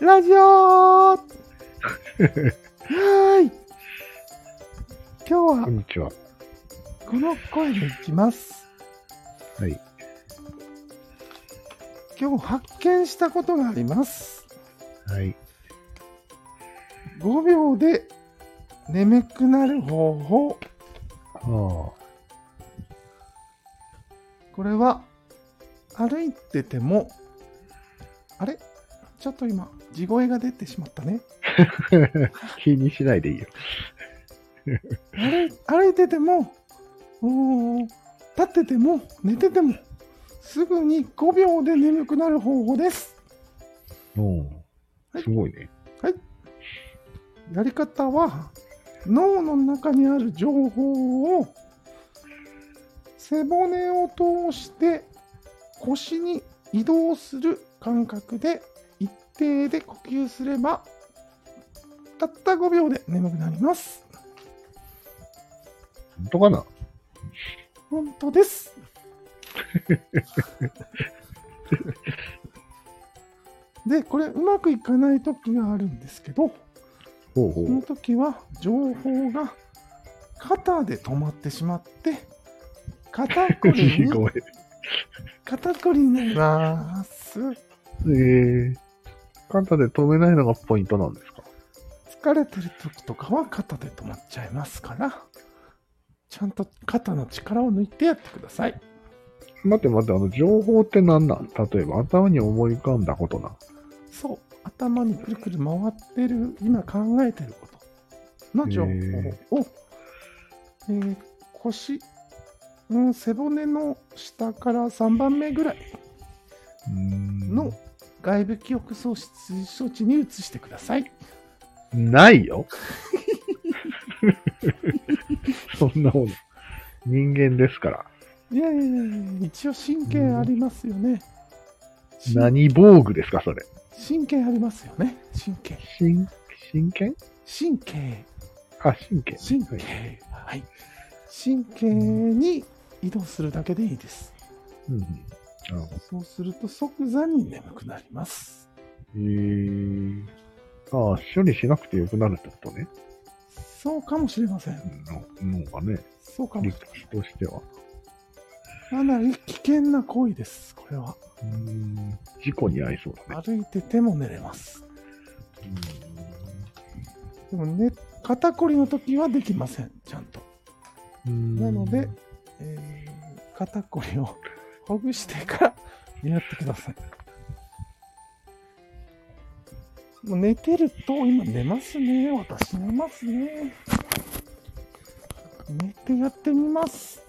ラジオ はーい。今日こはんにちは。この声でいきます。はい。今日発見したことがあります。はい。5秒で眠くなる方法。あこれは歩いてても、あれ？ちょっと今、地声が出てしまったね。あ。気にしないでいいよ。歩い歩いてても、立ってても、寝てても、すぐに5秒で眠くなる方法です。おはいすごいね。やり方は、脳の中にある情報を背骨を通して腰に移動する感覚で一定で呼吸すれば、たった5秒で眠くなります。本当かな？本当です。で、これうまくいかない時があるんですけど、ほうほそのう。時は情報が肩で止まってしまって、肩こりに。肩こりになります。えー、肩で止めないのがポイントなんですか？疲れてる時とかは肩で止まっちゃいますから、ちゃんと肩の力を抜いてやってください。待って待って、あの、情報って何なん？例えば、頭に思い浮かんだことな。そう、頭にくるくる回ってる、今考えてることの情報を、へえー腰、うん、背骨の下から3番目ぐらいの外部記憶喪失処置に移してください。ないよ。そんなもの。人間ですから。いやいやいや一応神経ありますよね。し何防具ですか、それ。神経ありますよね。神経。真、真剣神経。あ、神経。神はい経。はい。神経に移動するだけでいいです。うんうん。なるほど。そうすると即座に眠くなります。えー。ああ、処理しなくてよくなるってことね。そうかもしれません。の脳がね、そうかも理しれません。屈としては。かなり危険な行為です、これは。うーん事故に遭いそうだね。歩いてても寝れます。でもね、肩こりの時はできません、ちゃんと。うんなので、えー肩こりをほぐしてからやってください。もう寝てると、今寝ますね。私寝ますね。寝てやってみます。